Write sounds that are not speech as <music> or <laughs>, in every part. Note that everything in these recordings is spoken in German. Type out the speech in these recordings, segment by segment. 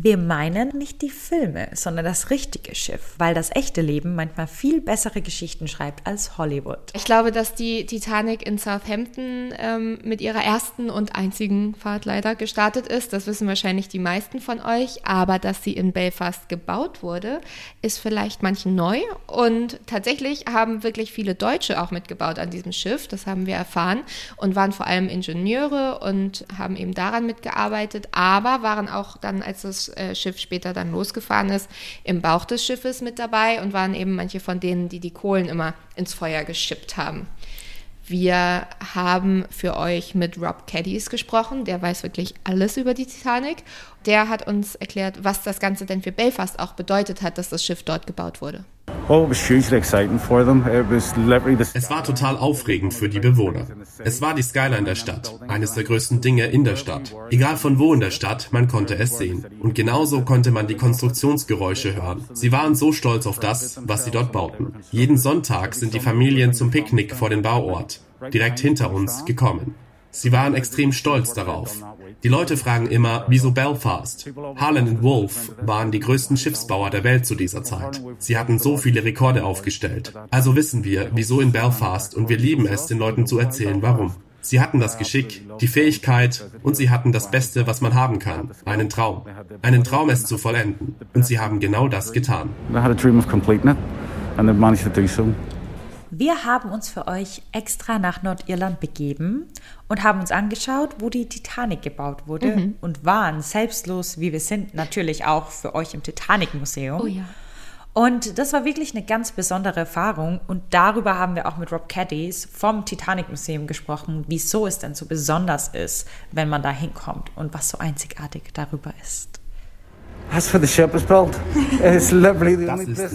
Wir meinen nicht die Filme, sondern das richtige Schiff, weil das echte Leben manchmal viel bessere Geschichten schreibt als Hollywood. Ich glaube, dass die Titanic in Southampton ähm, mit ihrer ersten und einzigen Fahrt leider gestartet ist. Das wissen wahrscheinlich die meisten von euch. Aber dass sie in Belfast gebaut wurde, ist vielleicht manchen neu. Und tatsächlich haben wirklich viele Deutsche auch mitgebaut an diesem Schiff. Das haben wir erfahren und waren vor allem Ingenieure und haben eben daran mitgearbeitet, aber waren auch dann, als das äh, Schiff später dann losgefahren ist, im Bauch des Schiffes mit dabei und waren eben manche von denen, die die Kohlen immer ins Feuer geschippt haben. Wir haben für euch mit Rob Caddies gesprochen, der weiß wirklich alles über die Titanic. Der hat uns erklärt, was das Ganze denn für Belfast auch bedeutet hat, dass das Schiff dort gebaut wurde. Es war total aufregend für die Bewohner. Es war die Skyline der Stadt, eines der größten Dinge in der Stadt. Egal von wo in der Stadt, man konnte es sehen. Und genauso konnte man die Konstruktionsgeräusche hören. Sie waren so stolz auf das, was sie dort bauten. Jeden Sonntag sind die Familien zum Picknick vor den Bauort, direkt hinter uns, gekommen. Sie waren extrem stolz darauf. Die Leute fragen immer, wieso Belfast? Harlan Wolff waren die größten Schiffsbauer der Welt zu dieser Zeit. Sie hatten so viele Rekorde aufgestellt. Also wissen wir, wieso in Belfast und wir lieben es, den Leuten zu erzählen, warum. Sie hatten das Geschick, die Fähigkeit und sie hatten das Beste, was man haben kann, einen Traum. Einen Traum, es zu vollenden. Und sie haben genau das getan. Wir haben uns für euch extra nach Nordirland begeben und haben uns angeschaut, wo die Titanic gebaut wurde mhm. und waren selbstlos, wie wir sind, natürlich auch für euch im Titanic-Museum. Oh ja. Und das war wirklich eine ganz besondere Erfahrung. Und darüber haben wir auch mit Rob Caddies vom Titanic Museum gesprochen, wieso es denn so besonders ist, wenn man da hinkommt und was so einzigartig darüber ist. Das ist, wo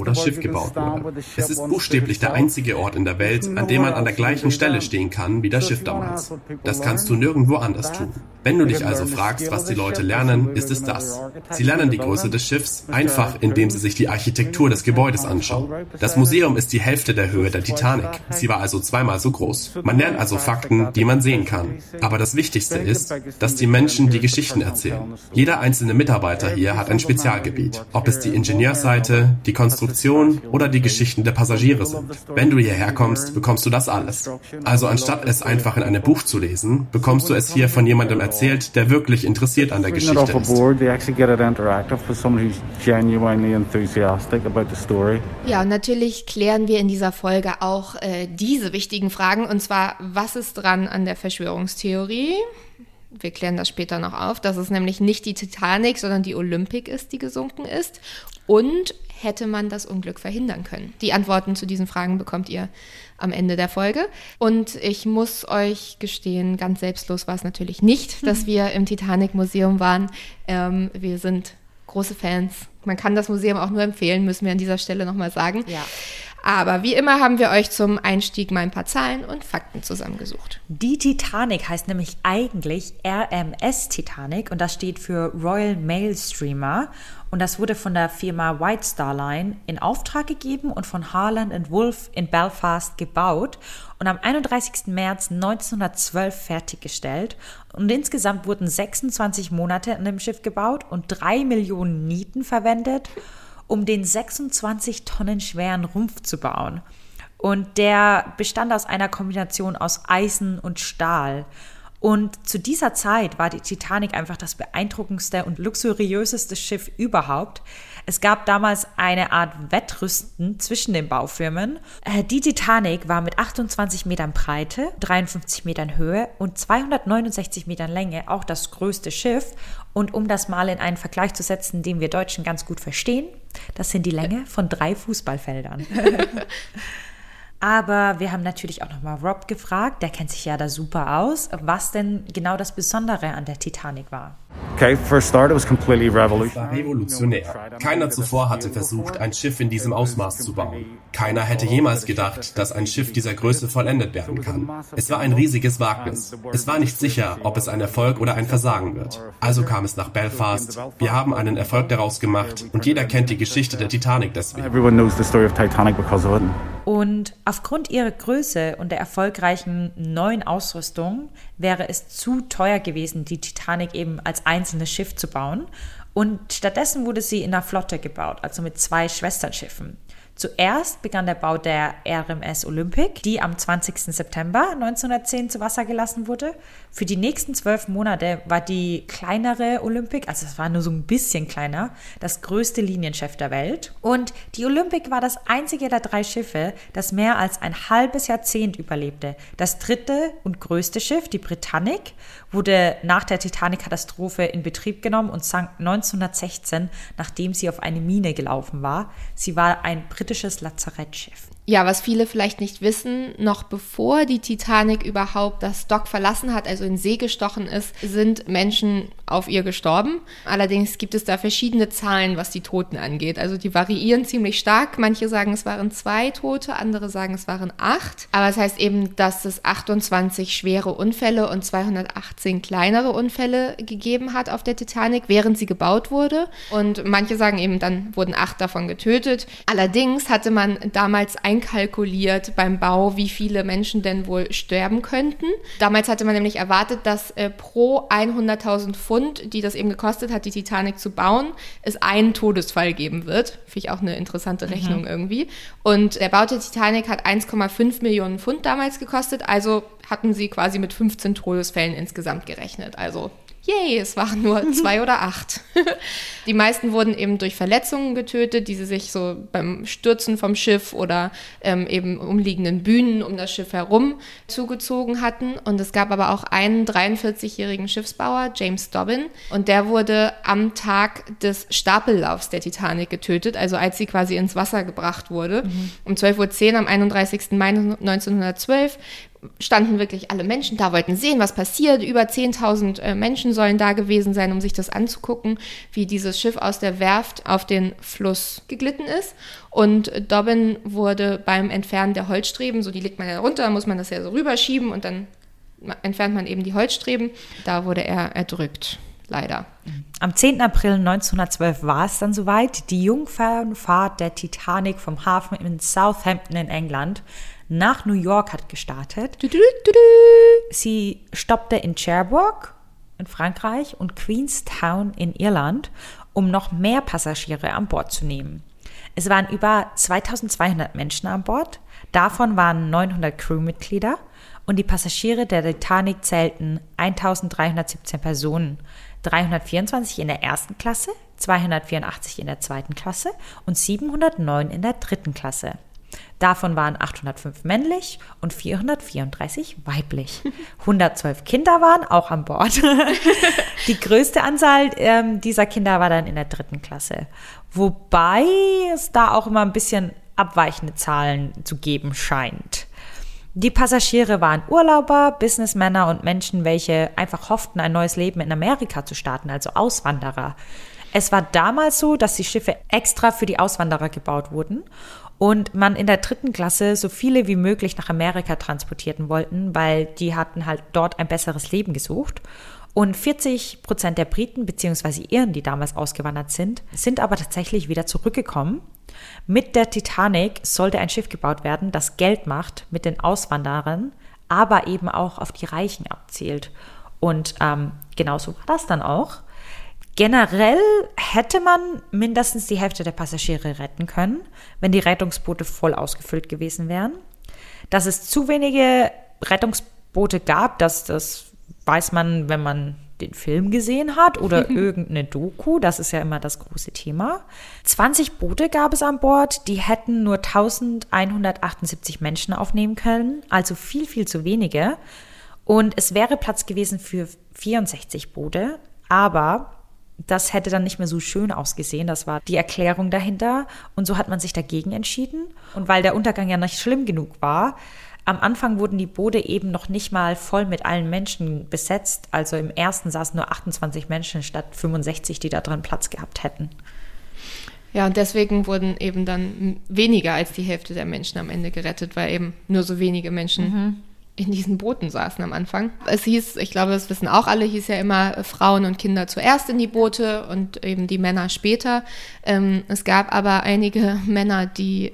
das Schiff gebaut wurde. Es ist buchstäblich der einzige Ort in der Welt, an dem man an der gleichen Stelle stehen kann wie das Schiff damals. Das kannst du nirgendwo anders tun. Wenn du dich also fragst, was die Leute lernen, ist es das. Sie lernen die Größe des Schiffs einfach, indem sie sich die Architektur des Gebäudes anschauen. Das Museum ist die Hälfte der Höhe der Titanic. Sie war also zweimal so groß. Man lernt also Fakten, die man sehen kann. Aber das Wichtigste ist, dass die Menschen die Geschichten erzählen. Jeder einzelne Mitarbeiter hier hat ein Spezialgebiet. Ob es die Ingenieursseite, die Konstruktion oder die Geschichten der Passagiere sind. Wenn du hierher kommst, bekommst du das alles. Also anstatt es einfach in einem Buch zu lesen, bekommst du es hier von jemandem erzählt, erzählt, der wirklich interessiert an der Geschichte ist. Ja, und natürlich klären wir in dieser Folge auch äh, diese wichtigen Fragen, und zwar, was ist dran an der Verschwörungstheorie? Wir klären das später noch auf, dass es nämlich nicht die Titanic, sondern die Olympic ist, die gesunken ist. Und hätte man das Unglück verhindern können? Die Antworten zu diesen Fragen bekommt ihr am Ende der Folge. Und ich muss euch gestehen, ganz selbstlos war es natürlich nicht, <laughs> dass wir im Titanic-Museum waren. Ähm, wir sind große Fans. Man kann das Museum auch nur empfehlen, müssen wir an dieser Stelle nochmal sagen. Ja. Aber wie immer haben wir euch zum Einstieg mal ein paar Zahlen und Fakten zusammengesucht. Die Titanic heißt nämlich eigentlich RMS Titanic und das steht für Royal Mail Streamer und das wurde von der Firma White Star Line in Auftrag gegeben und von Harland Wolff in Belfast gebaut und am 31. März 1912 fertiggestellt. Und insgesamt wurden 26 Monate an dem Schiff gebaut und drei Millionen Nieten verwendet um den 26 Tonnen schweren Rumpf zu bauen. Und der bestand aus einer Kombination aus Eisen und Stahl. Und zu dieser Zeit war die Titanic einfach das beeindruckendste und luxuriöseste Schiff überhaupt. Es gab damals eine Art Wettrüsten zwischen den Baufirmen. Äh, die Titanic war mit 28 Metern Breite, 53 Metern Höhe und 269 Metern Länge auch das größte Schiff. Und um das mal in einen Vergleich zu setzen, den wir Deutschen ganz gut verstehen, das sind die Länge von drei Fußballfeldern. <laughs> Aber wir haben natürlich auch nochmal Rob gefragt, der kennt sich ja da super aus, was denn genau das Besondere an der Titanic war. Okay, for start, it was completely revolutionary. war revolutionär. Keiner zuvor hatte versucht, ein Schiff in diesem Ausmaß zu bauen. Keiner hätte jemals gedacht, dass ein Schiff dieser Größe vollendet werden kann. Es war ein riesiges Wagnis. Es war nicht sicher, ob es ein Erfolg oder ein Versagen wird. Also kam es nach Belfast. Wir haben einen Erfolg daraus gemacht und jeder kennt die Geschichte der Titanic deswegen. Und aufgrund ihrer Größe und der erfolgreichen neuen Ausrüstung wäre es zu teuer gewesen, die Titanic eben als einzelnes Schiff zu bauen. Und stattdessen wurde sie in der Flotte gebaut, also mit zwei Schwesternschiffen. Zuerst begann der Bau der RMS Olympic, die am 20. September 1910 zu Wasser gelassen wurde. Für die nächsten zwölf Monate war die kleinere Olympic, also es war nur so ein bisschen kleiner, das größte Linienschiff der Welt. Und die Olympic war das einzige der drei Schiffe, das mehr als ein halbes Jahrzehnt überlebte. Das dritte und größte Schiff, die Britannic, wurde nach der Titanic-Katastrophe in Betrieb genommen und sank 1916, nachdem sie auf eine Mine gelaufen war. Sie war ein britisches Lazarettschiff. Ja, was viele vielleicht nicht wissen, noch bevor die Titanic überhaupt das Dock verlassen hat, also in See gestochen ist, sind Menschen auf ihr gestorben. Allerdings gibt es da verschiedene Zahlen, was die Toten angeht. Also die variieren ziemlich stark. Manche sagen, es waren zwei Tote, andere sagen, es waren acht. Aber es das heißt eben, dass es 28 schwere Unfälle und 218 kleinere Unfälle gegeben hat auf der Titanic, während sie gebaut wurde. Und manche sagen eben, dann wurden acht davon getötet. Allerdings hatte man damals einkalkuliert beim Bau, wie viele Menschen denn wohl sterben könnten. Damals hatte man nämlich erwartet, dass äh, pro 100.000 Pfund die das eben gekostet hat, die Titanic zu bauen, es einen Todesfall geben wird. Finde ich auch eine interessante mhm. Rechnung mhm. irgendwie. Und der Bau der Titanic hat 1,5 Millionen Pfund damals gekostet, also hatten sie quasi mit 15 Todesfällen insgesamt gerechnet. Also yay, es waren nur <laughs> zwei oder acht. <laughs> die meisten wurden eben durch Verletzungen getötet, die sie sich so beim Stürzen vom Schiff oder ähm, eben umliegenden Bühnen um das Schiff herum zugezogen hatten. Und es gab aber auch einen 43-jährigen Schiffsbauer, James Dobbin, und der wurde am Tag des Stapellaufs der Titanic getötet, also als sie quasi ins Wasser gebracht wurde. Mhm. Um 12.10 Uhr am 31. Mai 1912 standen wirklich alle Menschen da, wollten sehen, was passiert. Über 10.000 äh, Menschen sollen da gewesen sein, um sich das anzugucken, wie dieses Schiff aus der Werft auf den Fluss geglitten ist. Und Dobbin wurde beim Entfernen der Holzstreben, so die legt man ja runter, muss man das ja so rüberschieben und dann entfernt man eben die Holzstreben. Da wurde er erdrückt leider. Am 10. April 1912 war es dann soweit. Die Jungfernfahrt der Titanic vom Hafen in Southampton in England nach New York hat gestartet. Du, du, du, Sie stoppte in Cherbourg in Frankreich und Queenstown in Irland, um noch mehr Passagiere an Bord zu nehmen. Es waren über 2200 Menschen an Bord, davon waren 900 Crewmitglieder und die Passagiere der Titanic zählten 1317 Personen, 324 in der ersten Klasse, 284 in der zweiten Klasse und 709 in der dritten Klasse. Davon waren 805 männlich und 434 weiblich. 112 Kinder waren auch an Bord. <laughs> Die größte Anzahl ähm, dieser Kinder war dann in der dritten Klasse. Wobei es da auch immer ein bisschen abweichende Zahlen zu geben scheint. Die Passagiere waren Urlauber, Businessmänner und Menschen, welche einfach hofften, ein neues Leben in Amerika zu starten, also Auswanderer. Es war damals so, dass die Schiffe extra für die Auswanderer gebaut wurden und man in der dritten Klasse so viele wie möglich nach Amerika transportieren wollten, weil die hatten halt dort ein besseres Leben gesucht. Und 40 Prozent der Briten bzw. Iren, die damals ausgewandert sind, sind aber tatsächlich wieder zurückgekommen. Mit der Titanic sollte ein Schiff gebaut werden, das Geld macht mit den Auswanderern, aber eben auch auf die Reichen abzielt. Und ähm, genauso war das dann auch. Generell hätte man mindestens die Hälfte der Passagiere retten können, wenn die Rettungsboote voll ausgefüllt gewesen wären. Dass es zu wenige Rettungsboote gab, das, das weiß man, wenn man den Film gesehen hat oder <laughs> irgendeine Doku. Das ist ja immer das große Thema. 20 Boote gab es an Bord, die hätten nur 1178 Menschen aufnehmen können, also viel, viel zu wenige. Und es wäre Platz gewesen für 64 Boote, aber das hätte dann nicht mehr so schön ausgesehen. Das war die Erklärung dahinter. Und so hat man sich dagegen entschieden. Und weil der Untergang ja nicht schlimm genug war, Am Anfang wurden die Boote eben noch nicht mal voll mit allen Menschen besetzt. Also im ersten saßen nur 28 Menschen statt 65, die da drin Platz gehabt hätten. Ja, und deswegen wurden eben dann weniger als die Hälfte der Menschen am Ende gerettet, weil eben nur so wenige Menschen mhm in diesen Booten saßen am Anfang. Es hieß, ich glaube, das wissen auch alle, hieß ja immer Frauen und Kinder zuerst in die Boote und eben die Männer später. Ähm, es gab aber einige <laughs> Männer, die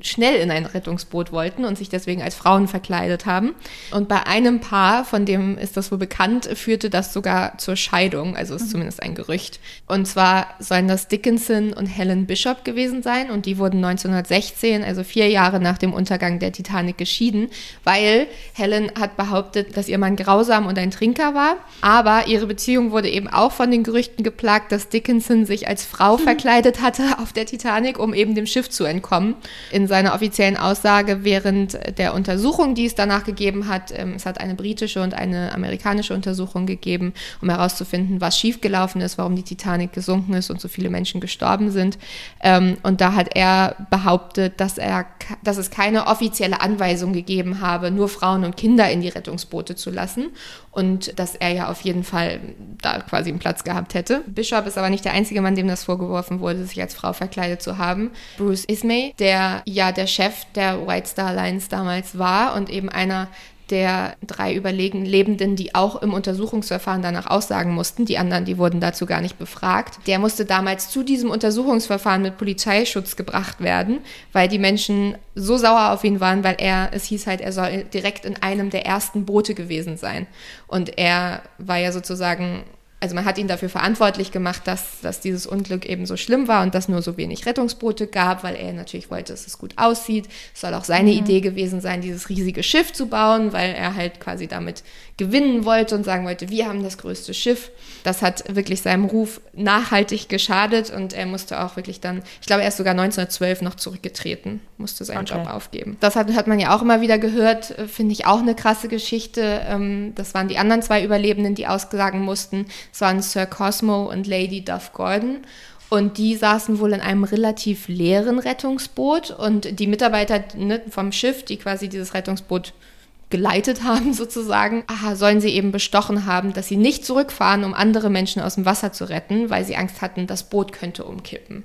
schnell in ein Rettungsboot wollten und sich deswegen als Frauen verkleidet haben. Und bei einem Paar, von dem ist das wohl bekannt, führte das sogar zur Scheidung, also ist mhm. zumindest ein Gerücht. Und zwar sollen das Dickinson und Helen Bishop gewesen sein und die wurden 1916, also vier Jahre nach dem Untergang der Titanic, geschieden, weil Helen hat behauptet, dass ihr Mann grausam und ein Trinker war, aber ihre Beziehung wurde eben auch von den Gerüchten geplagt, dass Dickinson sich als Frau <laughs> verkleidet hatte auf der Titanic, um eben dem Schiff zu entkommen. In in seiner offiziellen Aussage während der Untersuchung, die es danach gegeben hat, ähm, es hat eine britische und eine amerikanische Untersuchung gegeben, um herauszufinden, was schiefgelaufen ist, warum die Titanic gesunken ist und so viele Menschen gestorben sind. Ähm, und da hat er behauptet, dass er, dass es keine offizielle Anweisung gegeben habe, nur Frauen und Kinder in die Rettungsboote zu lassen und dass er ja auf jeden Fall da quasi einen Platz gehabt hätte. Bishop ist aber nicht der einzige Mann, dem das vorgeworfen wurde, sich als Frau verkleidet zu haben. Bruce Ismay, der ja der Chef der White Star Alliance damals war und eben einer der drei Überlebenden, die auch im Untersuchungsverfahren danach aussagen mussten. Die anderen, die wurden dazu gar nicht befragt. Der musste damals zu diesem Untersuchungsverfahren mit Polizeischutz gebracht werden, weil die Menschen so sauer auf ihn waren, weil er, es hieß halt, er soll direkt in einem der ersten Boote gewesen sein. Und er war ja sozusagen also man hat ihn dafür verantwortlich gemacht, dass, dass dieses Unglück eben so schlimm war und dass nur so wenig Rettungsboote gab, weil er natürlich wollte, dass es gut aussieht. Es soll auch seine mhm. Idee gewesen sein, dieses riesige Schiff zu bauen, weil er halt quasi damit gewinnen wollte und sagen wollte, wir haben das größte Schiff. Das hat wirklich seinem Ruf nachhaltig geschadet und er musste auch wirklich dann, ich glaube, er ist sogar 1912 noch zurückgetreten, musste seinen okay. Job aufgeben. Das hat, hat man ja auch immer wieder gehört, äh, finde ich auch eine krasse Geschichte. Ähm, das waren die anderen zwei Überlebenden, die aussagen mussten. Es waren Sir Cosmo und Lady Duff Gordon. Und die saßen wohl in einem relativ leeren Rettungsboot und die Mitarbeiter ne, vom Schiff, die quasi dieses Rettungsboot geleitet haben <laughs> sozusagen, aha, sollen sie eben bestochen haben, dass sie nicht zurückfahren, um andere Menschen aus dem Wasser zu retten, weil sie Angst hatten, das Boot könnte umkippen.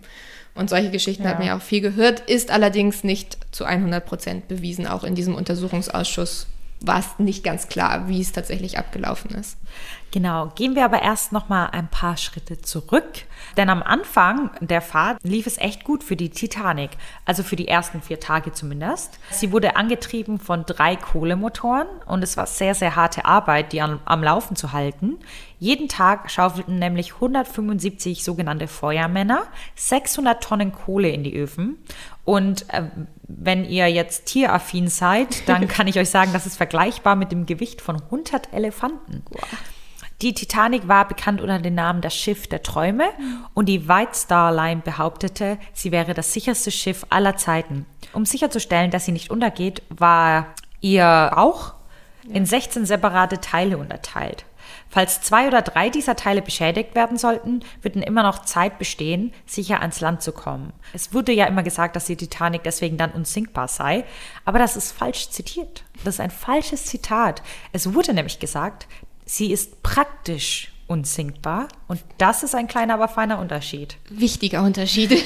Und solche Geschichten ja. hat man ja auch viel gehört, ist allerdings nicht zu 100 Prozent bewiesen. Auch in diesem Untersuchungsausschuss war es nicht ganz klar, wie es tatsächlich abgelaufen ist. Genau, gehen wir aber erst noch mal ein paar Schritte zurück, denn am Anfang der Fahrt lief es echt gut für die Titanic, also für die ersten vier Tage zumindest. Sie wurde angetrieben von drei Kohlemotoren und es war sehr, sehr harte Arbeit, die am, am Laufen zu halten. Jeden Tag schaufelten nämlich 175 sogenannte Feuermänner 600 Tonnen Kohle in die Öfen und äh, wenn ihr jetzt tieraffin seid, dann <laughs> kann ich euch sagen, das ist vergleichbar mit dem Gewicht von 100 Elefanten. Wow. Die Titanic war bekannt unter dem Namen das Schiff der Träume und die White Star Line behauptete, sie wäre das sicherste Schiff aller Zeiten. Um sicherzustellen, dass sie nicht untergeht, war ihr auch in 16 separate Teile unterteilt. Falls zwei oder drei dieser Teile beschädigt werden sollten, würden immer noch Zeit bestehen, sicher ans Land zu kommen. Es wurde ja immer gesagt, dass die Titanic deswegen dann unsinkbar sei, aber das ist falsch zitiert. Das ist ein falsches Zitat. Es wurde nämlich gesagt, sie ist praktisch unsinkbar. Und das ist ein kleiner, aber feiner Unterschied. Wichtiger Unterschied. <laughs>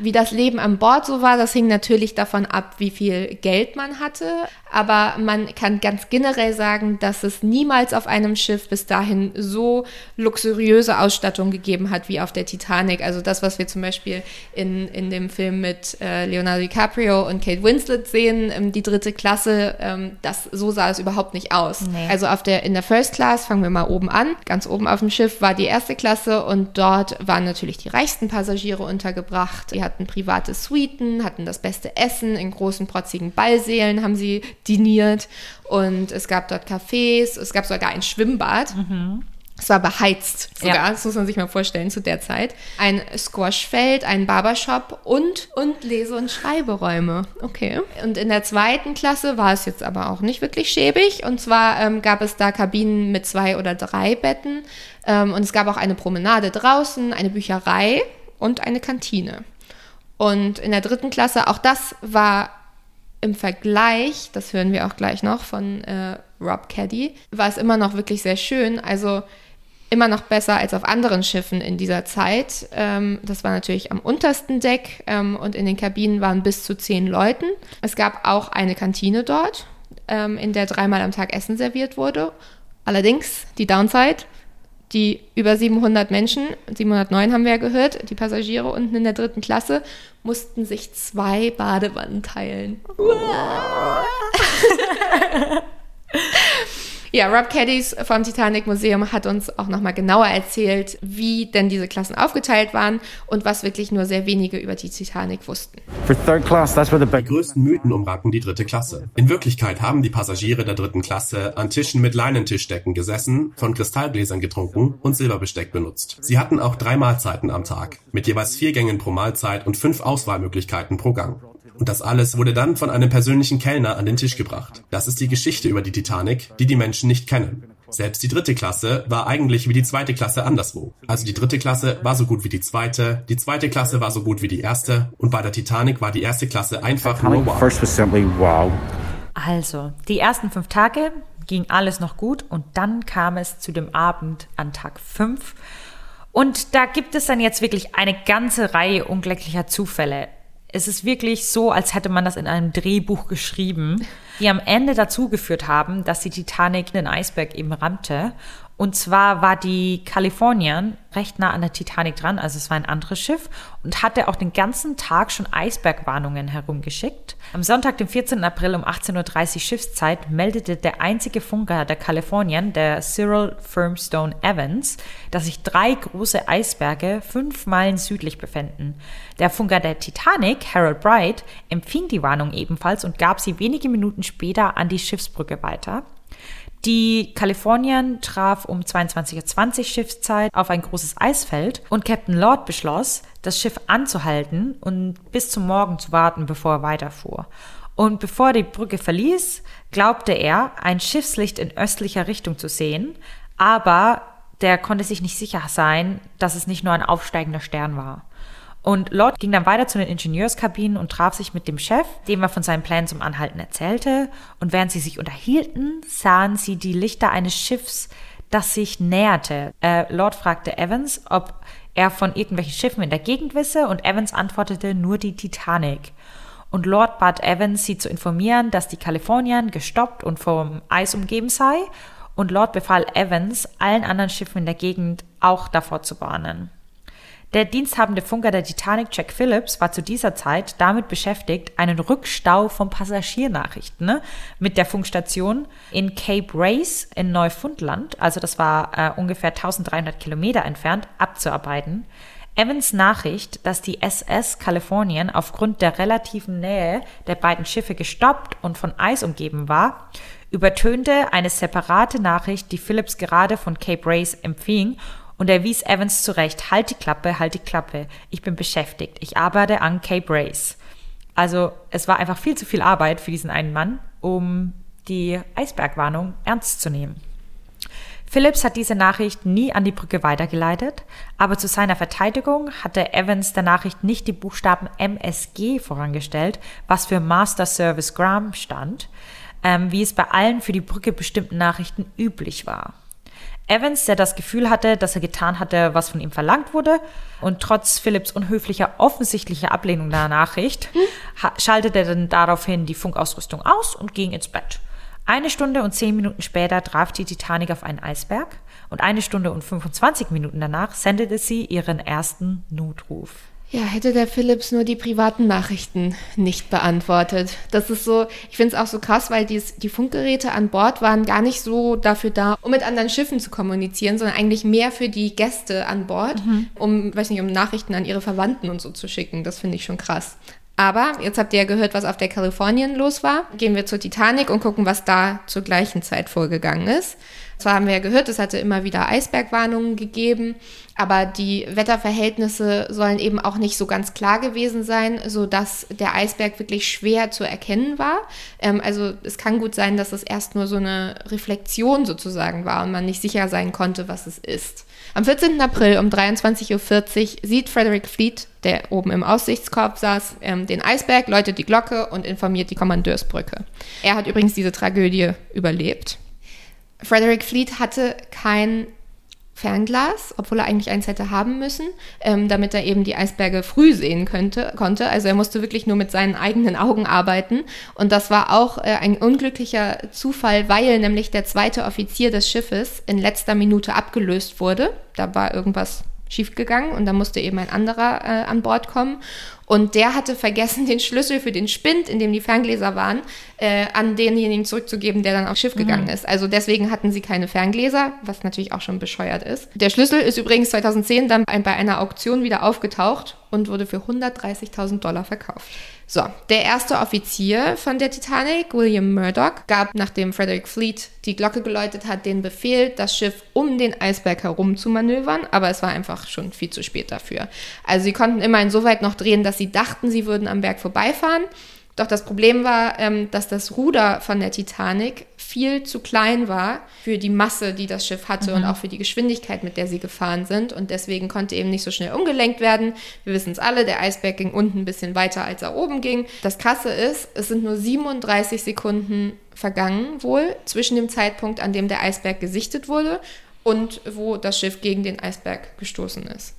wie das Leben an Bord so war, das hing natürlich davon ab, wie viel Geld man hatte. Aber man kann ganz generell sagen, dass es niemals auf einem Schiff bis dahin so luxuriöse Ausstattung gegeben hat wie auf der Titanic. Also das, was wir zum Beispiel in, in dem Film mit äh, Leonardo DiCaprio und Kate Winslet sehen, ähm, die dritte Klasse, ähm, das, so sah es überhaupt nicht aus. Nee. Also auf der, in der First Class, fangen wir mal oben an, ganz oben auf dem Schiff war die erste Klasse und dort waren natürlich die reichsten Passagiere untergebracht. Die hatten private Suiten, hatten das beste Essen, in großen protzigen Ballsälen haben sie diniert und es gab dort Cafés, es gab sogar ein Schwimmbad. Mhm. Es war beheizt sogar, ja. das muss man sich mal vorstellen zu der Zeit. Ein Squashfeld, ein Barbershop und, und Lese- und Schreiberäume. Okay. Und in der zweiten Klasse war es jetzt aber auch nicht wirklich schäbig. Und zwar ähm, gab es da Kabinen mit zwei oder drei Betten. Ähm, und es gab auch eine Promenade draußen, eine Bücherei und eine Kantine. Und in der dritten Klasse, auch das war im Vergleich, das hören wir auch gleich noch von äh, Rob Caddy, war es immer noch wirklich sehr schön. Also immer noch besser als auf anderen Schiffen in dieser Zeit. Ähm, das war natürlich am untersten Deck ähm, und in den Kabinen waren bis zu zehn Leuten. Es gab auch eine Kantine dort, ähm, in der dreimal am Tag Essen serviert wurde. Allerdings die Downside, die über 700 Menschen, 709 haben wir ja gehört, die Passagiere unten in der dritten Klasse, mussten sich zwei Badewannen teilen. <laughs> <laughs> Ja, Rob Caddys vom Titanic Museum hat uns auch nochmal genauer erzählt, wie denn diese Klassen aufgeteilt waren und was wirklich nur sehr wenige über die Titanic wussten. Die größten Mythen umranken die dritte Klasse. In Wirklichkeit haben die Passagiere der dritten Klasse an Tischen mit Leinentischdecken gesessen, von Kristallgläsern getrunken und Silberbesteck benutzt. Sie hatten auch drei Mahlzeiten am Tag, mit jeweils vier Gängen pro Mahlzeit und fünf Auswahlmöglichkeiten pro Gang. Und das alles wurde dann von einem persönlichen Kellner an den Tisch gebracht. Das ist die Geschichte über die Titanic, die die Menschen nicht kennen. Selbst die dritte Klasse war eigentlich wie die zweite Klasse anderswo. Also die dritte Klasse war so gut wie die zweite, die zweite Klasse war so gut wie die erste und bei der Titanic war die erste Klasse einfach nur wow. Also, die ersten fünf Tage ging alles noch gut und dann kam es zu dem Abend an Tag fünf. Und da gibt es dann jetzt wirklich eine ganze Reihe unglücklicher Zufälle es ist wirklich so, als hätte man das in einem Drehbuch geschrieben, die am Ende dazu geführt haben, dass die Titanic den Eisberg eben rammte. Und zwar war die Californian recht nah an der Titanic dran, also es war ein anderes Schiff und hatte auch den ganzen Tag schon Eisbergwarnungen herumgeschickt. Am Sonntag, dem 14. April um 18.30 Uhr Schiffszeit, meldete der einzige Funker der Californian, der Cyril Firmstone Evans, dass sich drei große Eisberge fünf Meilen südlich befänden. Der Funker der Titanic, Harold Bright, empfing die Warnung ebenfalls und gab sie wenige Minuten später an die Schiffsbrücke weiter. Die Californian traf um 22.20 Uhr Schiffszeit auf ein großes Eisfeld und Captain Lord beschloss, das Schiff anzuhalten und bis zum Morgen zu warten, bevor er weiterfuhr. Und bevor er die Brücke verließ, glaubte er, ein Schiffslicht in östlicher Richtung zu sehen, aber der konnte sich nicht sicher sein, dass es nicht nur ein aufsteigender Stern war. Und Lord ging dann weiter zu den Ingenieurskabinen und traf sich mit dem Chef, dem er von seinen Plänen zum Anhalten erzählte. Und während sie sich unterhielten, sahen sie die Lichter eines Schiffs, das sich näherte. Äh, Lord fragte Evans, ob er von irgendwelchen Schiffen in der Gegend wisse, und Evans antwortete nur die Titanic. Und Lord bat Evans, sie zu informieren, dass die Kalifornien gestoppt und vom Eis umgeben sei. Und Lord befahl Evans, allen anderen Schiffen in der Gegend auch davor zu warnen. Der diensthabende Funker der Titanic, Jack Phillips, war zu dieser Zeit damit beschäftigt, einen Rückstau von Passagiernachrichten ne, mit der Funkstation in Cape Race in Neufundland, also das war äh, ungefähr 1300 Kilometer entfernt, abzuarbeiten. Evans Nachricht, dass die SS Kalifornien aufgrund der relativen Nähe der beiden Schiffe gestoppt und von Eis umgeben war, übertönte eine separate Nachricht, die Phillips gerade von Cape Race empfing und er wies Evans zurecht, halt die Klappe, halt die Klappe, ich bin beschäftigt, ich arbeite an Cape Race. Also es war einfach viel zu viel Arbeit für diesen einen Mann, um die Eisbergwarnung ernst zu nehmen. Phillips hat diese Nachricht nie an die Brücke weitergeleitet, aber zu seiner Verteidigung hatte Evans der Nachricht nicht die Buchstaben MSG vorangestellt, was für Master Service Gram stand, ähm, wie es bei allen für die Brücke bestimmten Nachrichten üblich war. Evans, der das Gefühl hatte, dass er getan hatte, was von ihm verlangt wurde, und trotz Philipps unhöflicher, offensichtlicher Ablehnung der Nachricht, schaltete dann daraufhin die Funkausrüstung aus und ging ins Bett. Eine Stunde und zehn Minuten später traf die Titanic auf einen Eisberg und eine Stunde und 25 Minuten danach sendete sie ihren ersten Notruf. Ja, hätte der Philips nur die privaten Nachrichten nicht beantwortet. Das ist so, ich finde es auch so krass, weil dies, die Funkgeräte an Bord waren gar nicht so dafür da, um mit anderen Schiffen zu kommunizieren, sondern eigentlich mehr für die Gäste an Bord, mhm. um, weiß nicht, um Nachrichten an ihre Verwandten und so zu schicken. Das finde ich schon krass. Aber jetzt habt ihr ja gehört, was auf der Kalifornien los war. Gehen wir zur Titanic und gucken, was da zur gleichen Zeit vorgegangen ist. Zwar haben wir ja gehört, es hatte immer wieder Eisbergwarnungen gegeben, aber die Wetterverhältnisse sollen eben auch nicht so ganz klar gewesen sein, sodass der Eisberg wirklich schwer zu erkennen war. Ähm, also es kann gut sein, dass es erst nur so eine Reflexion sozusagen war und man nicht sicher sein konnte, was es ist. Am 14. April um 23.40 Uhr sieht Frederick Fleet, der oben im Aussichtskorb saß, ähm, den Eisberg, läutet die Glocke und informiert die Kommandeursbrücke. Er hat übrigens diese Tragödie überlebt. Frederick Fleet hatte kein Fernglas, obwohl er eigentlich eins hätte haben müssen, ähm, damit er eben die Eisberge früh sehen könnte, konnte. Also er musste wirklich nur mit seinen eigenen Augen arbeiten. Und das war auch äh, ein unglücklicher Zufall, weil nämlich der zweite Offizier des Schiffes in letzter Minute abgelöst wurde. Da war irgendwas schiefgegangen und da musste eben ein anderer äh, an Bord kommen. Und der hatte vergessen, <laughs> den Schlüssel für den Spind, in dem die Ferngläser waren, äh, an denjenigen zurückzugeben, der dann aufs Schiff gegangen mhm. ist. Also deswegen hatten sie keine Ferngläser, was natürlich auch schon bescheuert ist. Der Schlüssel ist übrigens 2010 dann bei einer Auktion wieder aufgetaucht und wurde für 130.000 Dollar verkauft. So, der erste Offizier von der Titanic, William Murdoch, gab, nachdem Frederick Fleet die Glocke geläutet hat, den Befehl, das Schiff um den Eisberg herum zu manövern, aber es war einfach schon viel zu spät dafür. Also sie konnten immerhin so weit noch drehen, dass sie dachten, sie würden am Berg vorbeifahren. Doch das Problem war, ähm, dass das Ruder von der Titanic viel zu klein war für die Masse, die das Schiff hatte mhm. und auch für die Geschwindigkeit, mit der sie gefahren sind. Und deswegen konnte eben nicht so schnell umgelenkt werden. Wir wissen es alle, der Eisberg ging unten ein bisschen weiter, als er oben ging. Das Krasse ist, es sind nur 37 Sekunden vergangen wohl zwischen dem Zeitpunkt, an dem der Eisberg gesichtet wurde und wo das Schiff gegen den Eisberg gestoßen ist.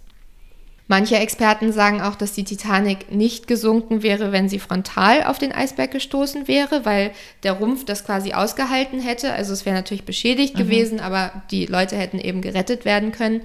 Manche Experten sagen auch, dass die Titanic nicht gesunken wäre, wenn sie frontal auf den Eisberg gestoßen wäre, weil der Rumpf das quasi ausgehalten hätte. Also es wäre natürlich beschädigt mhm. gewesen, aber die Leute hätten eben gerettet werden können.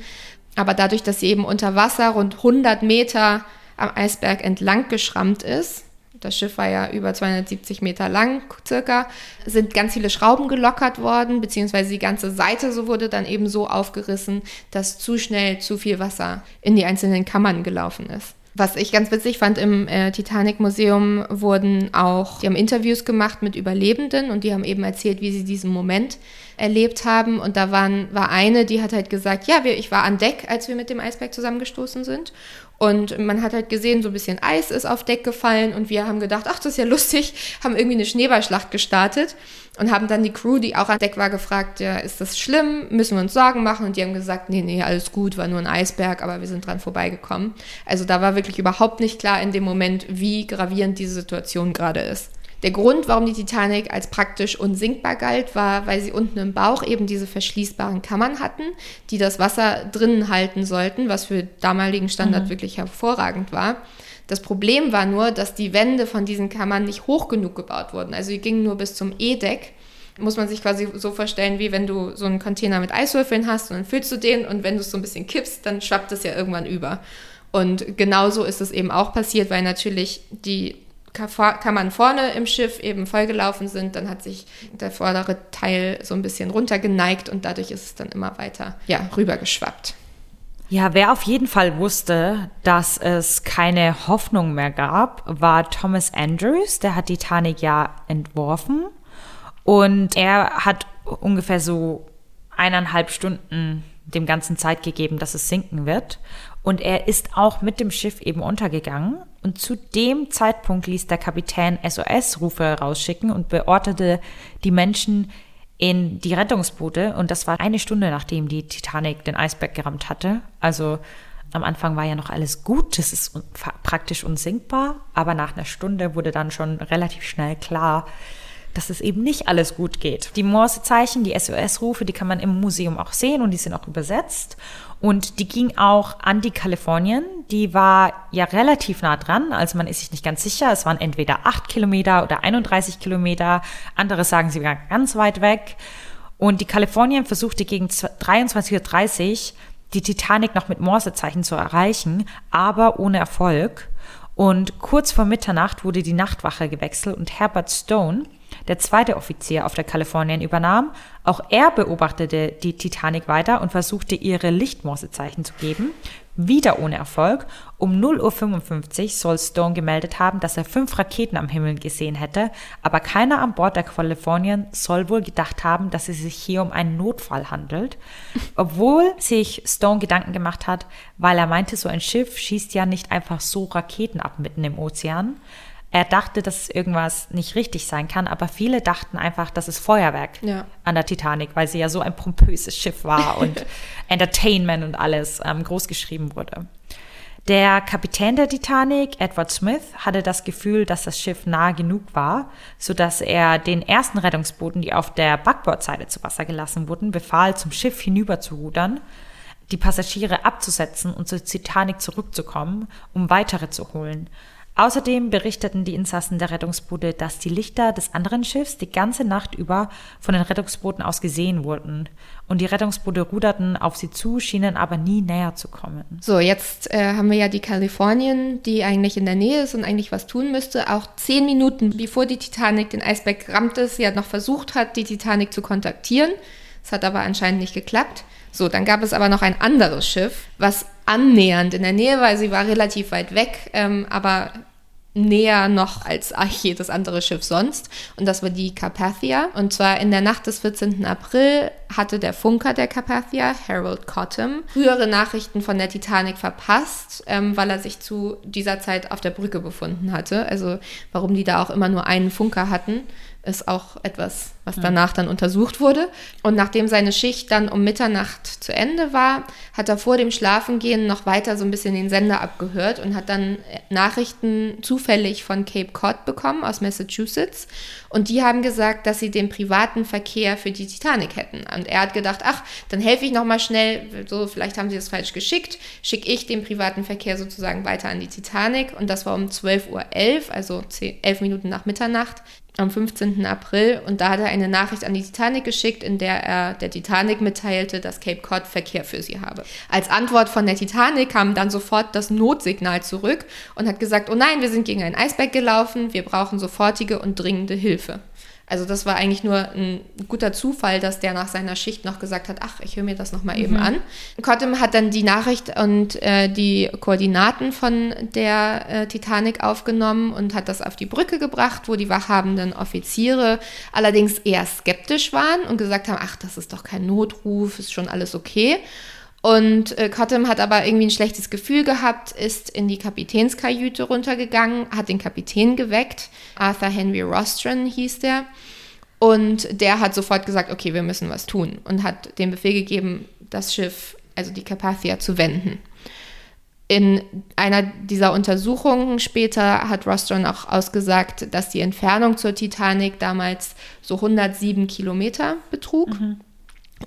Aber dadurch, dass sie eben unter Wasser rund 100 Meter am Eisberg entlang geschrammt ist, das Schiff war ja über 270 Meter lang circa, sind ganz viele Schrauben gelockert worden, beziehungsweise die ganze Seite so wurde dann eben so aufgerissen, dass zu schnell zu viel Wasser in die einzelnen Kammern gelaufen ist. Was ich ganz witzig fand, im äh, Titanic-Museum wurden auch, die haben Interviews gemacht mit Überlebenden und die haben eben erzählt, wie sie diesen Moment erlebt haben. Und da waren, war eine, die hat halt gesagt, ja, wir, ich war an Deck, als wir mit dem Eisberg zusammengestoßen sind. Und man hat halt gesehen, so ein bisschen Eis ist auf Deck gefallen und wir haben gedacht, ach, das ist ja lustig, <laughs> haben irgendwie eine Schneeballschlacht gestartet und haben dann die Crew, die auch an Deck war, gefragt, ja, ist das schlimm? Müssen wir uns Sorgen machen? Und die haben gesagt, nee, nee, alles gut, war nur ein Eisberg, aber wir sind dran vorbeigekommen. Also da war wirklich überhaupt nicht klar in dem Moment, wie gravierend diese Situation gerade ist. Der Grund, warum die Titanic als praktisch unsinkbar galt, war, weil sie unten im Bauch eben diese verschließbaren Kammern hatten, die das Wasser drinnen halten sollten, was für damaligen Standard mhm. wirklich hervorragend war. Das Problem war nur, dass die Wände von diesen Kammern nicht hoch genug gebaut wurden. Also die gingen nur bis zum E-Deck. Muss man sich quasi so vorstellen, wie wenn du so einen Container mit Eiswürfeln hast und dann füllst du den und wenn du es so ein bisschen kippst, dann schwappt es ja irgendwann über. Und genauso ist es eben auch passiert, weil natürlich die Kammern vorne im Schiff eben vollgelaufen sind, dann hat sich der vordere Teil so ein bisschen runtergeneigt und dadurch ist es dann immer weiter ja, rübergeschwappt. Ja, wer auf jeden Fall wusste, dass es keine Hoffnung mehr gab, war Thomas Andrews. Der hat die Titanic ja entworfen und er hat ungefähr so eineinhalb Stunden dem Ganzen Zeit gegeben, dass es sinken wird. Und er ist auch mit dem Schiff eben untergegangen. Und zu dem Zeitpunkt ließ der Kapitän SOS-Rufe rausschicken und beortete die Menschen in die Rettungsboote. Und das war eine Stunde, nachdem die Titanic den Eisberg gerammt hatte. Also am Anfang war ja noch alles gut, das ist praktisch unsinkbar. Aber nach einer Stunde wurde dann schon relativ schnell klar, dass es eben nicht alles gut geht. Die Morsezeichen, die SOS-Rufe, die kann man im Museum auch sehen und die sind auch übersetzt. Und die ging auch an die Kalifornien. Die war ja relativ nah dran, also man ist sich nicht ganz sicher. Es waren entweder 8 Kilometer oder 31 Kilometer. Andere sagen, sie waren ganz weit weg. Und die Kalifornien versuchte gegen 23.30 Uhr die Titanic noch mit Morsezeichen zu erreichen, aber ohne Erfolg. Und kurz vor Mitternacht wurde die Nachtwache gewechselt und Herbert Stone, der zweite Offizier auf der Kalifornien übernahm. Auch er beobachtete die Titanic weiter und versuchte ihre Lichtmorsezeichen zu geben. Wieder ohne Erfolg. Um 0.55 Uhr soll Stone gemeldet haben, dass er fünf Raketen am Himmel gesehen hätte, aber keiner an Bord der Kalifornien soll wohl gedacht haben, dass es sich hier um einen Notfall handelt. <laughs> Obwohl sich Stone Gedanken gemacht hat, weil er meinte, so ein Schiff schießt ja nicht einfach so Raketen ab mitten im Ozean. Er dachte, dass irgendwas nicht richtig sein kann, aber viele dachten einfach, dass es Feuerwerk Ja. an der Titanic, weil sie ja so ein pompöses Schiff war <laughs> und Entertainment und alles ähm, groß geschrieben wurde. Der Kapitän der Titanic, Edward Smith, hatte das Gefühl, dass das Schiff nah genug war, sodass er den ersten Rettungsbooten, die auf der Backbordseite zu Wasser gelassen wurden, befahl, zum Schiff hinüber zu rudern, die Passagiere abzusetzen und zur Titanic zurückzukommen, um weitere zu holen. Außerdem berichteten die Insassen der Rettungsboote, dass die Lichter des anderen Schiffs die ganze Nacht über von den Rettungsbooten aus gesehen wurden. Und die Rettungsboote ruderten auf sie zu, schienen aber nie näher zu kommen. So, jetzt äh, haben wir ja die Kalifornien, die eigentlich in der Nähe ist und eigentlich was tun müsste. Auch zehn Minuten bevor die Titanic den Eisberg rammte, sie hat noch versucht hat, die Titanic zu kontaktieren. Es hat aber anscheinend nicht geklappt. So, dann gab es aber noch ein anderes Schiff, was annähernd in der Nähe war. Sie war relativ weit weg, ähm, aber näher noch als jedes andere Schiff sonst. Und das war die Carpathia. Und zwar in der Nacht des 14. April hatte der Funker der Carpathia, Harold Cottam, frühere Nachrichten von der Titanic verpasst, ähm, weil er sich zu dieser Zeit auf der Brücke befunden hatte. Also warum die da auch immer nur einen Funker hatten, ist auch etwas, was danach dann untersucht wurde. Und nachdem seine Schicht dann um Mitternacht zu Ende war, hat er vor dem Schlafengehen noch weiter so ein bisschen den Sender abgehört und hat dann Nachrichten zufällig von Cape Cod bekommen aus Massachusetts. Und die haben gesagt, dass sie den privaten Verkehr für die Titanic hätten. Und er hat gedacht, ach, dann helfe ich noch mal schnell, so vielleicht haben sie das falsch geschickt, schicke ich den privaten Verkehr sozusagen weiter an die Titanic. Und das war um 12.11 Uhr, also 10, 11 Minuten nach Mitternacht am 15. April und da hat er eine Nachricht an die Titanic geschickt, in der er der Titanic mitteilte, dass Cape Cod Verkehr für sie habe. Als Antwort von der Titanic kam dann sofort das Notsignal zurück und hat gesagt, oh nein, wir sind gegen einen Eisberg gelaufen, wir brauchen sofortige und dringende Hilfe. Also das war eigentlich nur ein guter Zufall, dass der nach seiner Schicht noch gesagt hat, ach, ich höre mir das nochmal eben an. Cottam hat dann die Nachricht und äh, die Koordinaten von der äh, Titanic aufgenommen und hat das auf die Brücke gebracht, wo die wachhabenden Offiziere allerdings eher skeptisch waren und gesagt haben, ach, das ist doch kein Notruf, ist schon alles okay. Und äh, Cottam hat aber irgendwie ein schlechtes Gefühl gehabt, ist in die Kapitänskajüte runtergegangen, hat den Kapitän geweckt. Arthur Henry Rostron hieß der. Und der hat sofort gesagt, okay, wir müssen was tun. Und hat den Befehl gegeben, das Schiff, also die Carpathia, zu wenden. In einer dieser Untersuchungen später hat Rostron auch ausgesagt, dass die Entfernung zur Titanic damals so 107 Kilometer betrug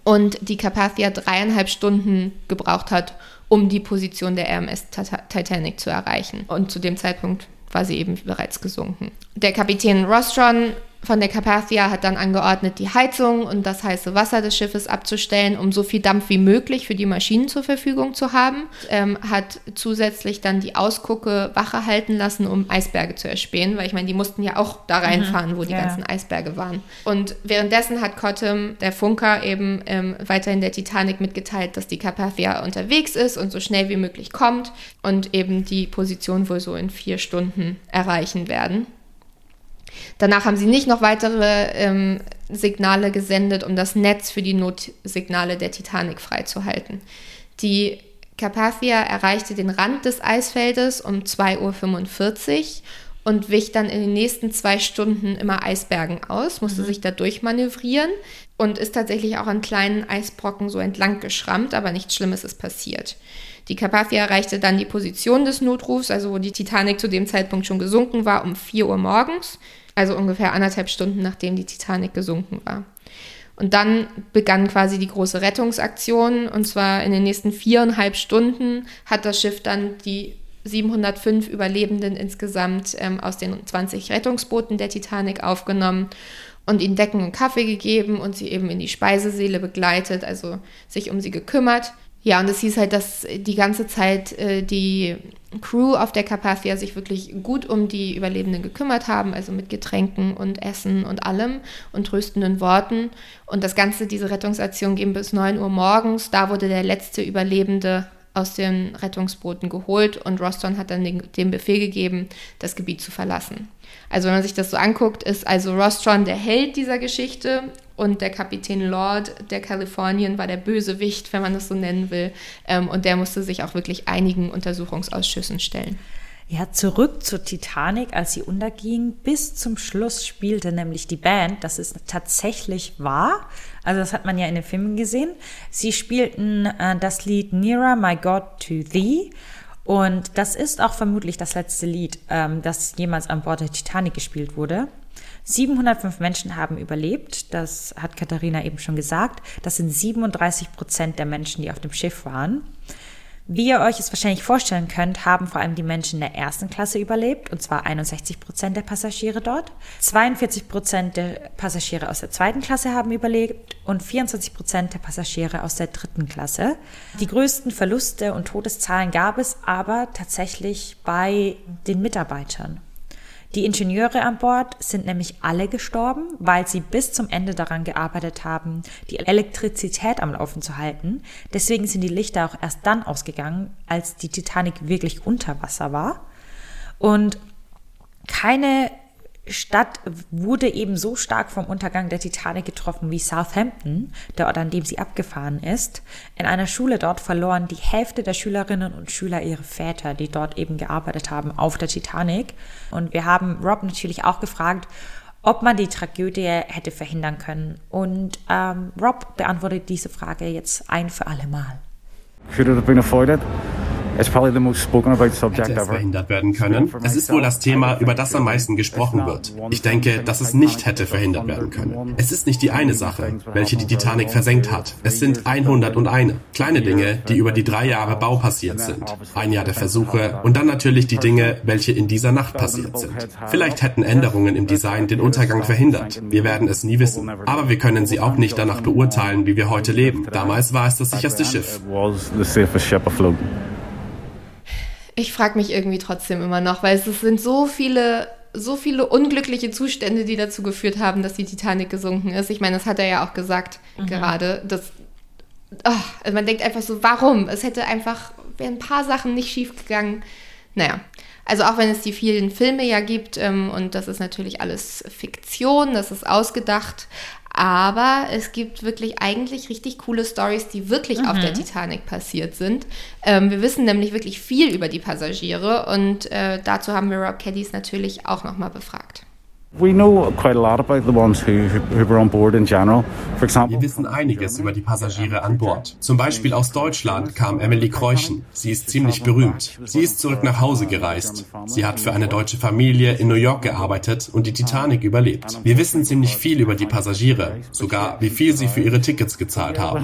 und die Carpathia dreieinhalb Stunden gebraucht hat, um die Position der RMS Tita- Titanic zu erreichen. Und zu dem Zeitpunkt war sie eben bereits gesunken. Der Kapitän Rostron von der Carpathia hat dann angeordnet, die Heizung und das heiße Wasser des Schiffes abzustellen, um so viel Dampf wie möglich für die Maschinen zur Verfügung zu haben. Ähm, hat zusätzlich dann die Ausgucke Wache halten lassen, um Eisberge zu erspähen, weil ich meine, die mussten ja auch da reinfahren, wo die Ja. ganzen Eisberge waren. Und währenddessen hat Cottam, der Funker, eben ähm, weiterhin der Titanic mitgeteilt, dass die Carpathia unterwegs ist und so schnell wie möglich kommt und eben die Position wohl so in vier Stunden erreichen werden. Danach haben sie nicht noch weitere ähm, Signale gesendet, um das Netz für die Notsignale der Titanic freizuhalten. Die Carpathia erreichte den Rand des Eisfeldes um 2.45 Uhr und wich dann in den nächsten zwei Stunden immer Eisbergen aus, musste sich da durchmanövrieren und ist tatsächlich auch an kleinen Eisbrocken so entlang geschrammt, aber nichts Schlimmes ist passiert. Die Carpathia erreichte dann die Position des Notrufs, also wo die Titanic zu dem Zeitpunkt schon gesunken war, um 4 Uhr morgens, also ungefähr anderthalb Stunden nachdem die Titanic gesunken war. Und dann begann quasi die große Rettungsaktion. Und zwar in den nächsten viereinhalb Stunden hat das Schiff dann die 705 Überlebenden insgesamt ähm, aus den 20 Rettungsbooten der Titanic aufgenommen und ihnen Decken und Kaffee gegeben und sie eben in die Speisesäle begleitet, also sich um sie gekümmert. Ja, und es hieß halt, dass die ganze Zeit äh, die Crew auf der Carpathia sich wirklich gut um die Überlebenden gekümmert haben, also mit Getränken und Essen und allem und tröstenden Worten. Und das Ganze, diese Rettungsaktion ging bis 9 Uhr morgens. Da wurde der letzte Überlebende aus den Rettungsbooten geholt und Roston hat dann den, den Befehl gegeben, das Gebiet zu verlassen. Also wenn man sich das so anguckt, ist also Rostron der Held dieser Geschichte und der Kapitän Lord der Kalifornien war der Bösewicht, wenn man das so nennen will. Ähm, und der musste sich auch wirklich einigen Untersuchungsausschüssen stellen. Ja, zurück zur Titanic, als sie unterging. Bis zum Schluss spielte nämlich die Band, das ist tatsächlich wahr. Also das hat man ja in den Filmen gesehen. Sie spielten äh, das Lied Nearer My God to Thee. Und das ist auch vermutlich das letzte Lied, ähm, das jemals an Bord der Titanic gespielt wurde. 705 Menschen haben überlebt, das hat Katharina eben schon gesagt. Das sind 37 Prozent der Menschen, die auf dem Schiff waren. Wie ihr euch es wahrscheinlich vorstellen könnt, haben vor allem die Menschen in der ersten Klasse überlebt, und zwar 61 Prozent der Passagiere dort. 42 Prozent der Passagiere aus der zweiten Klasse haben überlebt und 24 Prozent der Passagiere aus der dritten Klasse. Die größten Verluste und Todeszahlen gab es aber tatsächlich bei den Mitarbeitern. Die Ingenieure an Bord sind nämlich alle gestorben, weil sie bis zum Ende daran gearbeitet haben, die Elektrizität am Laufen zu halten. Deswegen sind die Lichter auch erst dann ausgegangen, als die Titanic wirklich unter Wasser war. Und keine Stadt wurde eben so stark vom Untergang der Titanic getroffen wie Southampton, der Ort, an dem sie abgefahren ist. In einer Schule dort verloren die Hälfte der Schülerinnen und Schüler ihre Väter, die dort eben gearbeitet haben auf der Titanic. Und wir haben Rob natürlich auch gefragt, ob man die Tragödie hätte verhindern können. Und ähm, Rob beantwortet diese Frage jetzt ein für alle Mal. Should it have been avoided? Hätte es verhindert werden können? Es ist wohl das Thema, über das am meisten gesprochen wird. Ich denke, dass es nicht hätte verhindert werden können. Es ist nicht die eine Sache, welche die Titanic versenkt hat. Es sind 101 kleine Dinge, die über die drei Jahre Bau passiert sind. Ein Jahr der Versuche und dann natürlich die Dinge, welche in dieser Nacht passiert sind. Vielleicht hätten Änderungen im Design den Untergang verhindert. Wir werden es nie wissen. Aber wir können sie auch nicht danach beurteilen, wie wir heute leben. Damals war es das sicherste Schiff. Ich frage mich irgendwie trotzdem immer noch, weil es sind so viele, so viele unglückliche Zustände, die dazu geführt haben, dass die Titanic gesunken ist. Ich meine, das hat er ja auch gesagt mhm. gerade. Dass, oh, man denkt einfach so, warum? Es hätte einfach, wären ein paar Sachen nicht schief gegangen. Naja, also auch wenn es die vielen Filme ja gibt ähm, und das ist natürlich alles Fiktion, das ist ausgedacht, aber es gibt wirklich eigentlich richtig coole Stories, die wirklich mhm. auf der mhm. Titanic passiert sind. Ähm, wir wissen nämlich wirklich viel über die Passagiere und äh, dazu haben wir Rob Caddies natürlich auch nochmal befragt. Wir wissen einiges über die Passagiere an Bord. Zum Beispiel aus Deutschland kam Emily Kreuchen. Sie ist ziemlich berühmt. Sie ist zurück nach Hause gereist. Sie hat für eine deutsche Familie in New York gearbeitet und die Titanic überlebt. Wir wissen ziemlich viel über die Passagiere, sogar wie viel sie für ihre Tickets gezahlt haben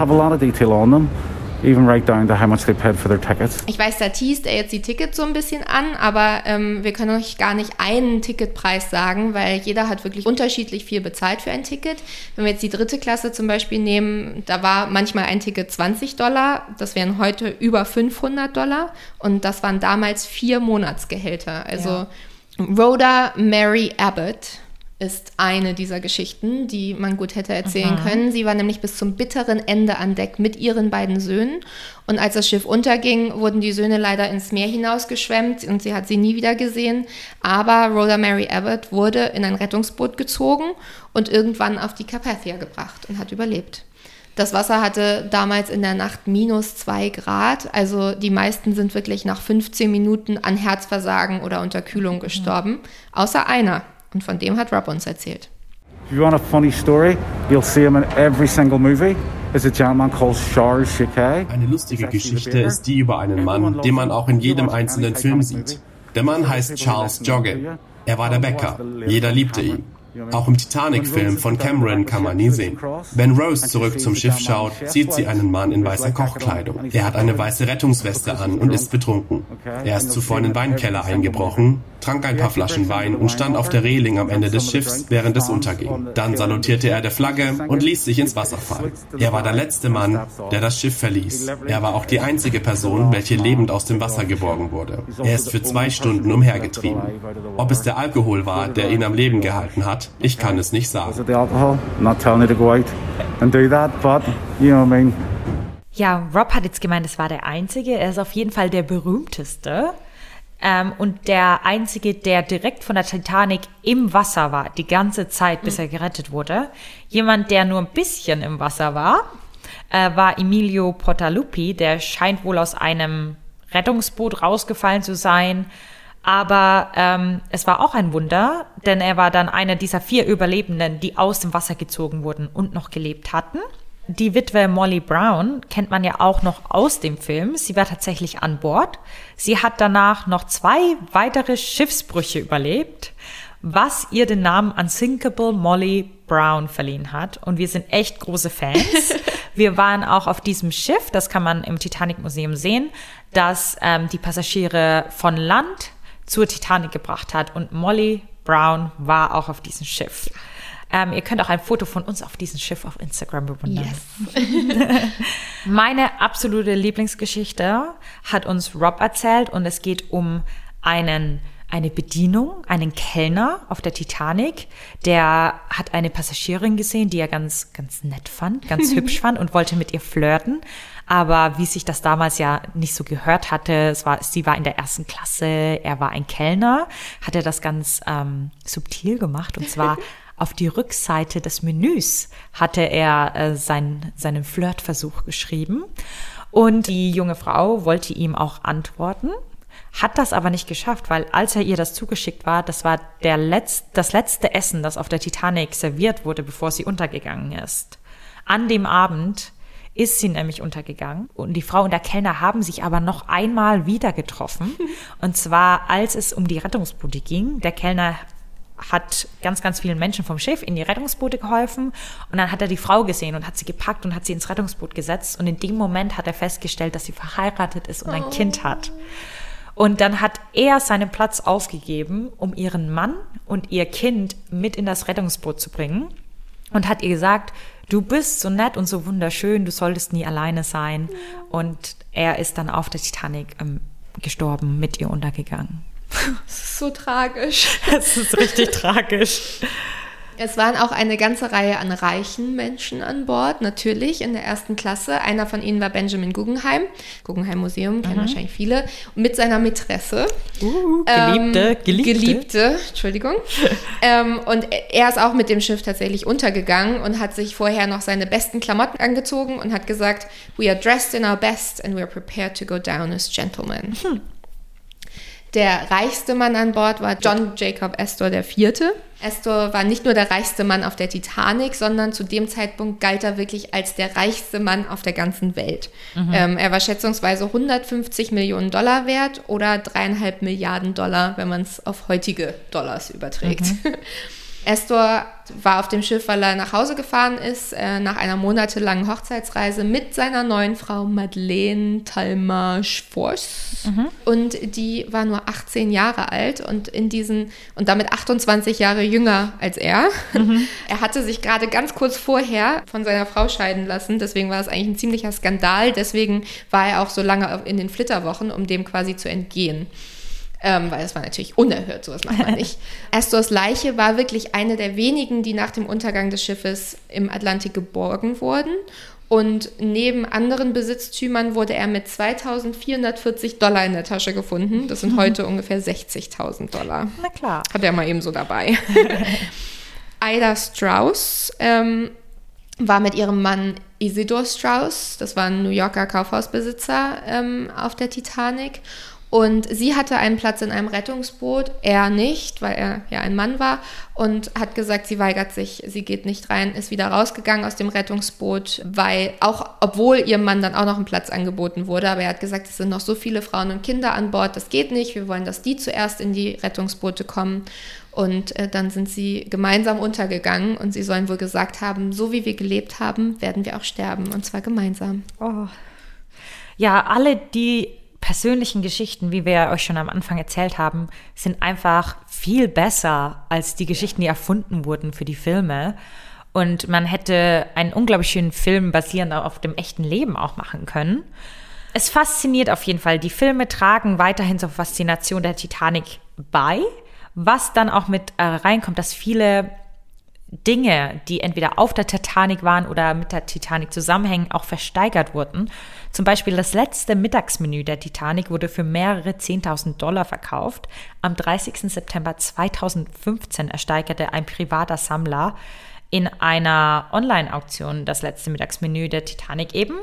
even write down how much they paid for their tickets. Ich weiß, da teast er jetzt die Tickets so ein bisschen an, aber ähm, wir können euch gar nicht einen Ticketpreis sagen, weil jeder hat wirklich unterschiedlich viel bezahlt für ein Ticket. Wenn wir jetzt die dritte Klasse zum Beispiel nehmen, da war manchmal ein Ticket 20 Dollar, das wären heute über 500 Dollar und das waren damals vier Monatsgehälter. Also ja. Rhoda Mary Abbott ist eine dieser Geschichten, die man gut hätte erzählen mhm. können. Sie war nämlich bis zum bitteren Ende an Deck mit ihren beiden Söhnen. Und als das Schiff unterging, wurden die Söhne leider ins Meer hinausgeschwemmt und sie hat sie nie wieder gesehen. Aber Rhoda Mary Abbott wurde in ein Rettungsboot gezogen und irgendwann auf die Carpathia gebracht und hat überlebt. Das Wasser hatte damals in der Nacht minus zwei Grad. Also die meisten sind wirklich nach 15 Minuten an Herzversagen oder Unterkühlung gestorben. Mhm. Außer einer, und von dem hat Rob uns erzählt. If you want a funny story, you'll see him in every single movie. Eine lustige Geschichte ist die über einen Mann, den man auch in jedem einzelnen Film sieht. Der Mann heißt Charles Jogge. Er war der Bäcker. Jeder liebte ihn. Auch im Titanic-Film von Cameron kann man ihn sehen. Wenn Rose zurück zum Schiff schaut, sieht sie einen Mann in weißer Kochkleidung. Er hat eine weiße Rettungsweste an und ist betrunken. Er ist zuvor in den Weinkeller eingebrochen, trank ein paar Flaschen Wein und stand auf der Reling am Ende des Schiffs, während es unterging. Dann salutierte er der Flagge und ließ sich ins Wasser fallen. Er war der letzte Mann, der das Schiff verließ. Er war auch die einzige Person, welche lebend aus dem Wasser geborgen wurde. Er ist für zwei Stunden umhergetrieben. Ob es der Alkohol war, der ihn am Leben gehalten hat, ich kann es nicht sagen. Ja, Rob hat jetzt gemeint, es war der Einzige. Er ist auf jeden Fall der berühmteste. Ähm, und der Einzige, der direkt von der Titanic im Wasser war, die ganze Zeit, bis er gerettet wurde. Jemand, der nur ein bisschen im Wasser war, äh, war Emilio Portaluppi. Der scheint wohl aus einem Rettungsboot rausgefallen zu sein Aber ähm, es war auch ein Wunder, denn er war dann einer dieser vier Überlebenden, die aus dem Wasser gezogen wurden und noch gelebt hatten. Die Witwe Molly Brown kennt man ja auch noch aus dem Film. Sie war tatsächlich an Bord. Sie hat danach noch zwei weitere Schiffsbrüche überlebt, was ihr den Namen Unsinkable Molly Brown verliehen hat. Und wir sind echt große Fans. <laughs> wir waren auch auf diesem Schiff, das kann man im Titanic Museum sehen, das ähm, die Passagiere von Land zur Titanic gebracht hat. Und Molly Brown war auch auf diesem Schiff. Ähm, ihr könnt auch ein Foto von uns auf diesem Schiff auf Instagram bewundern. Yes. <laughs> Meine absolute Lieblingsgeschichte hat uns Rob erzählt und es geht um einen eine Bedienung, einen Kellner auf der Titanic, der hat eine Passagierin gesehen, die er ganz, ganz nett fand, ganz <laughs> hübsch fand und wollte mit ihr flirten. Aber wie sich das damals ja nicht so gehört hatte, es war, sie war in der ersten Klasse, er war ein Kellner, hat er das ganz ähm, subtil gemacht. Und zwar <laughs> auf die Rückseite des Menüs hatte er äh, sein, seinen Flirtversuch geschrieben. Und die junge Frau wollte ihm auch antworten, hat das aber nicht geschafft, weil als er ihr das zugeschickt war, das war der Letz-, das letzte Essen, das auf der Titanic serviert wurde, bevor sie untergegangen ist. An dem Abend ist sie nämlich untergegangen. Und die Frau und der Kellner haben sich aber noch einmal wieder getroffen. <laughs> Und zwar, als es um die Rettungsboote ging. Der Kellner hat ganz, ganz vielen Menschen vom Schiff in die Rettungsboote geholfen. Und dann hat er die Frau gesehen und hat sie gepackt und hat sie ins Rettungsboot gesetzt. Und in dem Moment hat er festgestellt, dass sie verheiratet ist und ein oh. Kind hat. Und dann hat er seinen Platz aufgegeben, um ihren Mann und ihr Kind mit in das Rettungsboot zu bringen. Und hat ihr gesagt, du bist so nett und so wunderschön, du solltest nie alleine sein. Und er ist dann auf der Titanic ähm, gestorben, mit ihr untergegangen. <laughs> Das ist so tragisch. Es ist richtig tragisch. Es waren auch eine ganze Reihe an reichen Menschen an Bord, natürlich in der ersten Klasse. Einer von ihnen war Benjamin Guggenheim, Guggenheim Museum, kennen mhm. wahrscheinlich viele, mit seiner Mätresse. Uh, geliebte, ähm, geliebte. Geliebte, Entschuldigung. <laughs> ähm, und er ist auch mit dem Schiff tatsächlich untergegangen und hat sich vorher noch seine besten Klamotten angezogen und hat gesagt, we are dressed in our best and we are prepared to go down as gentlemen. Hm. Der reichste Mann an Bord war John Jacob Astor IV. Astor war nicht nur der reichste Mann auf der Titanic, sondern zu dem Zeitpunkt galt er wirklich als der reichste Mann auf der ganzen Welt. Mhm. Ähm, er war schätzungsweise 150 Millionen Dollar wert oder dreieinhalb Milliarden Dollar, wenn man es auf heutige Dollars überträgt. Mhm. <laughs> Estor war auf dem Schiff, weil er nach Hause gefahren ist, äh, nach einer monatelangen Hochzeitsreise mit seiner neuen Frau Madeleine Talma Schwors. Mhm. Und die war nur 18 Jahre alt und in diesen und damit 28 Jahre jünger als er. Mhm. <laughs> Er hatte sich gerade ganz kurz vorher von seiner Frau scheiden lassen, deswegen war es eigentlich ein ziemlicher Skandal. Deswegen war er auch so lange in den Flitterwochen, um dem quasi zu entgehen ähm, weil das war natürlich unerhört, sowas macht man nicht. <laughs> Astors Leiche war wirklich eine der wenigen, die nach dem Untergang des Schiffes im Atlantik geborgen wurden. Und neben anderen Besitztümern wurde er mit 2440 Dollar in der Tasche gefunden. Das sind <laughs> heute ungefähr 60.000 Dollar. Na klar. Hat er mal eben so dabei. <laughs> Ida Strauss ähm, war mit ihrem Mann Isidor Strauss, das war ein New Yorker Kaufhausbesitzer, ähm, auf der Titanic. Und sie hatte einen Platz in einem Rettungsboot, er nicht, weil er ja ein Mann war und hat gesagt, sie weigert sich, sie geht nicht rein, ist wieder rausgegangen aus dem Rettungsboot, weil auch, obwohl ihrem Mann dann auch noch ein Platz angeboten wurde, aber er hat gesagt, es sind noch so viele Frauen und Kinder an Bord, das geht nicht, wir wollen, dass die zuerst in die Rettungsboote kommen. Und äh, dann sind sie gemeinsam untergegangen und sie sollen wohl gesagt haben, so wie wir gelebt haben, werden wir auch sterben und zwar gemeinsam. Oh. Ja, alle, die persönlichen Geschichten, wie wir euch schon am Anfang erzählt haben, sind einfach viel besser als die Geschichten, die erfunden wurden für die Filme. Und man hätte einen unglaublich schönen Film basierend auf dem echten Leben auch machen können. Es fasziniert auf jeden Fall. Die Filme tragen weiterhin zur Faszination der Titanic bei, was dann auch mit äh, reinkommt, dass viele Dinge, die entweder auf der Titanic waren oder mit der Titanic zusammenhängen, auch versteigert wurden. Zum Beispiel das letzte Mittagsmenü der Titanic wurde für mehrere 10.000 Dollar verkauft. Am 30. September 2015 ersteigerte ein privater Sammler in einer Online-Auktion das letzte Mittagsmenü der Titanic eben.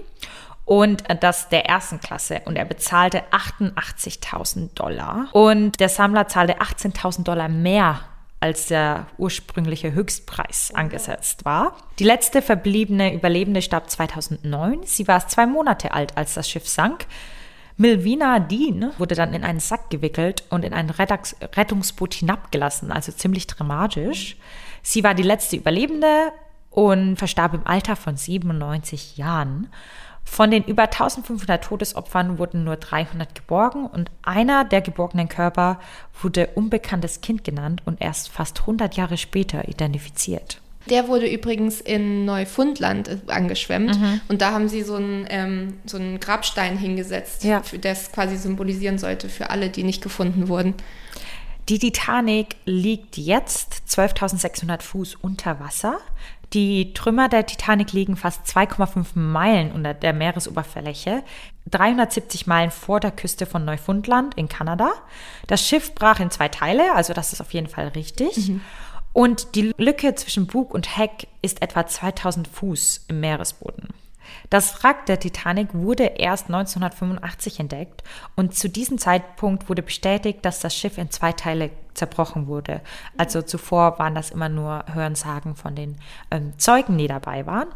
und das der ersten Klasse und er bezahlte 88.000 Dollar und der Sammler zahlte 18.000 Dollar mehr als der ursprüngliche Höchstpreis angesetzt war. Die letzte verbliebene Überlebende starb 2009. Sie war erst zwei Monate alt, als das Schiff sank. Milvina Dean wurde dann in einen Sack gewickelt und in ein Rettungsboot hinabgelassen, also ziemlich dramatisch. Sie war die letzte Überlebende und verstarb im Alter von 97 Jahren. Von den über 1500 Todesopfern wurden nur 300 geborgen und einer der geborgenen Körper wurde unbekanntes Kind genannt und erst fast 100 Jahre später identifiziert. Der wurde übrigens in Neufundland äh, angeschwemmt mhm. und da haben sie so einen, ähm, so einen Grabstein hingesetzt, ja. der es quasi symbolisieren sollte für alle, die nicht gefunden wurden. Die Titanic liegt jetzt 12.600 Fuß unter Wasser. Die Trümmer der Titanic liegen fast 2,5 Meilen unter der Meeresoberfläche, 370 Meilen vor der Küste von Neufundland in Kanada. Das Schiff brach in zwei Teile, also das ist auf jeden Fall richtig. Mhm. Und die Lücke zwischen Bug und Heck ist etwa 2000 Fuß im Meeresboden. Das Wrack der Titanic wurde erst 1985 entdeckt und zu diesem Zeitpunkt wurde bestätigt, dass das Schiff in zwei Teile zerbrochen wurde. Also zuvor waren das immer nur Hörensagen von den ähm, Zeugen, die dabei waren.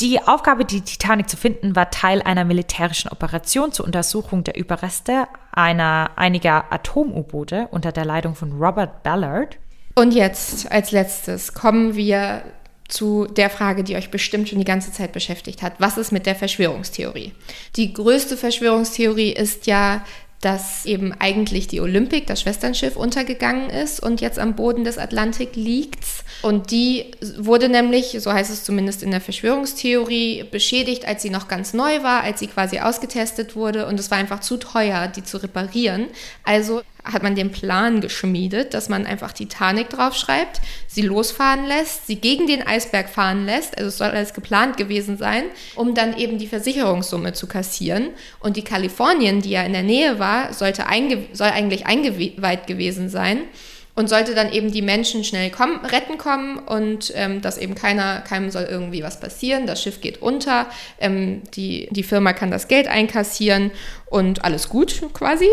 Die Aufgabe, die Titanic zu finden, war Teil einer militärischen Operation zur Untersuchung der Überreste einer, einiger Atom-U-Boote unter der Leitung von Robert Ballard. Und jetzt als letztes kommen wir zu der Frage, die euch bestimmt schon die ganze Zeit beschäftigt hat. Was ist mit der Verschwörungstheorie? Die größte Verschwörungstheorie ist ja, dass eben eigentlich die Olympic, das Schwesternschiff, untergegangen ist und jetzt am Boden des Atlantik liegt. Und die wurde nämlich, so heißt es zumindest in der Verschwörungstheorie, beschädigt, als sie noch ganz neu war, als sie quasi ausgetestet wurde. Und es war einfach zu teuer, die zu reparieren. Also hat man den Plan geschmiedet, dass man einfach Titanic draufschreibt, sie losfahren lässt, sie gegen den Eisberg fahren lässt, also es soll alles geplant gewesen sein, um dann eben die Versicherungssumme zu kassieren. Und die Kalifornien, die ja in der Nähe war, sollte soll eigentlich eingeweiht gewesen sein und sollte dann eben die Menschen schnell kommen, retten kommen und ähm, dass eben keiner, keinem soll irgendwie was passieren. Das Schiff geht unter, ähm, die, die Firma kann das Geld einkassieren und alles gut quasi.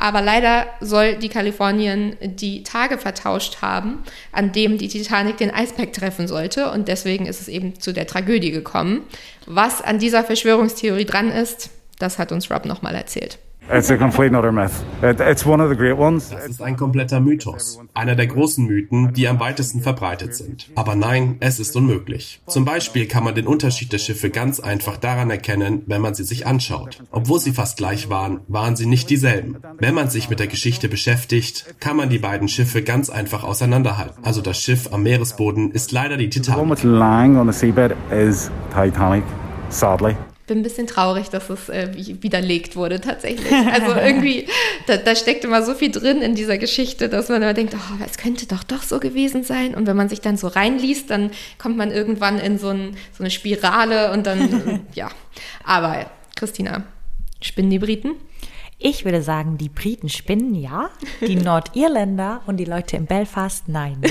Aber leider soll die Kalifornien die Tage vertauscht haben, an dem die Titanic den Eisberg treffen sollte. Und deswegen ist es eben zu der Tragödie gekommen. Was an dieser Verschwörungstheorie dran ist, das hat uns Rob nochmal erzählt. It's a complete another myth. It's one of the great ones. Das ist ein kompletter Mythos. Einer der großen Mythen, die am weitesten verbreitet sind. Aber nein, es ist unmöglich. Zum Beispiel kann man den Unterschied der Schiffe ganz einfach daran erkennen, wenn man sie sich anschaut. Obwohl sie fast gleich waren, waren sie nicht dieselben. Wenn man sich mit der Geschichte beschäftigt, kann man die beiden Schiffe ganz einfach auseinanderhalten. Also das Schiff am Meeresboden ist leider die Titanic. The one with lying on the seabed is Titanic, sadly bin ein bisschen traurig, dass es äh, widerlegt wurde tatsächlich. Also irgendwie, <laughs> da, da, steckt immer so viel drin in dieser Geschichte, dass man immer denkt, oh, es könnte doch doch so gewesen sein. Und wenn man sich dann so reinliest, dann kommt man irgendwann in so, ein, so eine Spirale und dann, <laughs> ja. Aber Christina, spinnen die Briten? Ich würde sagen, die Briten spinnen ja, die <laughs> Nordirländer und die Leute in Belfast nein. <laughs>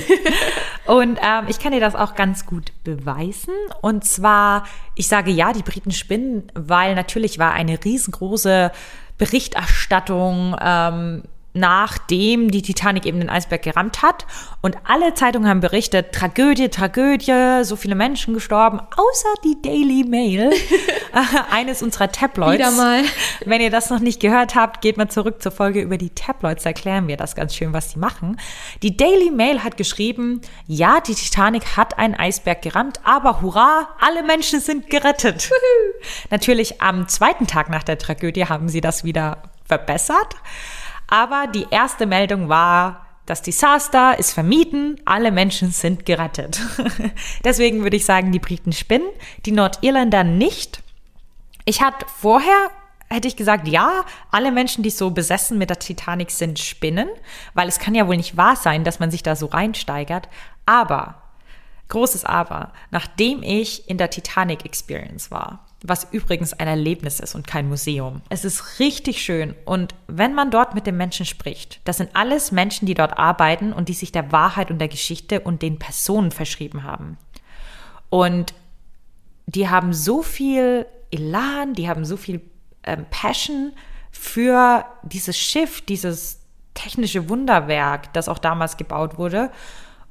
Und ähm, ich kann dir das auch ganz gut beweisen. Und zwar, ich sage ja, die Briten spinnen, weil natürlich war eine riesengroße Berichterstattung ähm, nachdem die Titanic eben den Eisberg gerammt hat. Und alle Zeitungen haben berichtet, Tragödie, Tragödie, so viele Menschen gestorben, außer die Daily Mail, <laughs> eines unserer Tabloids. Wieder mal. Wenn ihr das noch nicht gehört habt, geht mal zurück zur Folge über die Tabloids, da erklären wir das ganz schön, was die machen. Die Daily Mail hat geschrieben, ja, die Titanic hat einen Eisberg gerammt, aber hurra, alle Menschen sind gerettet. Natürlich am zweiten Tag nach der Tragödie haben sie das wieder verbessert. Aber die erste Meldung war, das Desaster ist vermieden, alle Menschen sind gerettet. <laughs> Deswegen würde ich sagen, die Briten spinnen, die Nordirländer nicht. Ich hatte vorher hätte ich gesagt, ja, alle Menschen, die so besessen mit der Titanic sind, spinnen, weil es kann ja wohl nicht wahr sein, dass man sich da so reinsteigert. Aber, großes Aber, nachdem ich in der Titanic Experience war, was übrigens ein Erlebnis ist und kein Museum. Es ist richtig schön und wenn man dort mit den Menschen spricht, das sind alles Menschen, die dort arbeiten und die sich der Wahrheit und der Geschichte und den Personen verschrieben haben. Und die haben so viel Elan, die haben so viel ähm, Passion für dieses Schiff, dieses technische Wunderwerk, das auch damals gebaut wurde.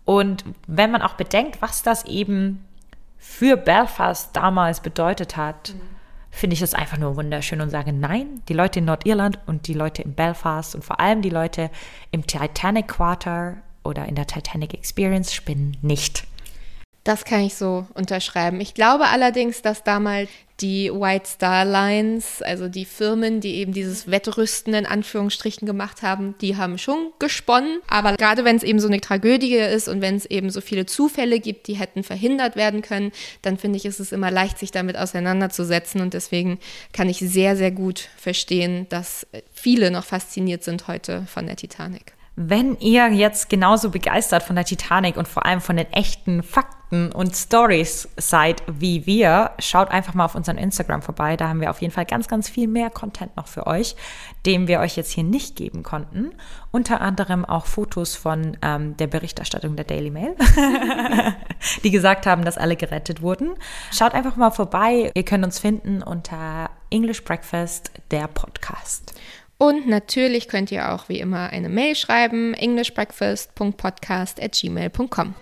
Und wenn man auch bedenkt, was das eben für Belfast damals bedeutet hat, mhm. finde ich es einfach nur wunderschön und sage, nein, die Leute in Nordirland und die Leute in Belfast und vor allem die Leute im Titanic Quarter oder in der Titanic Experience spinnen nicht. Das kann ich so unterschreiben. Ich glaube allerdings, dass damals die White Star Lines, also die Firmen, die eben dieses Wettrüsten in Anführungsstrichen gemacht haben, die haben schon gesponnen. Aber gerade wenn es eben so eine Tragödie ist und wenn es eben so viele Zufälle gibt, die hätten verhindert werden können, dann finde ich, ist es immer leicht, sich damit auseinanderzusetzen. Und deswegen kann ich sehr, sehr gut verstehen, dass viele noch fasziniert sind heute von der Titanic. Wenn ihr jetzt genauso begeistert von der Titanic und vor allem von den echten Fakten und Stories seid wie wir, schaut einfach mal auf unserem Instagram vorbei. Da haben wir auf jeden Fall ganz, ganz viel mehr Content noch für euch, den wir euch jetzt hier nicht geben konnten. Unter anderem auch Fotos von ähm, der Berichterstattung der Daily Mail, <laughs> die gesagt haben, dass alle gerettet wurden. Schaut einfach mal vorbei. Ihr könnt uns finden unter English Breakfast, der Podcast. Und natürlich könnt ihr auch wie immer eine Mail schreiben, englishbreakfast.podcast at gmail.com.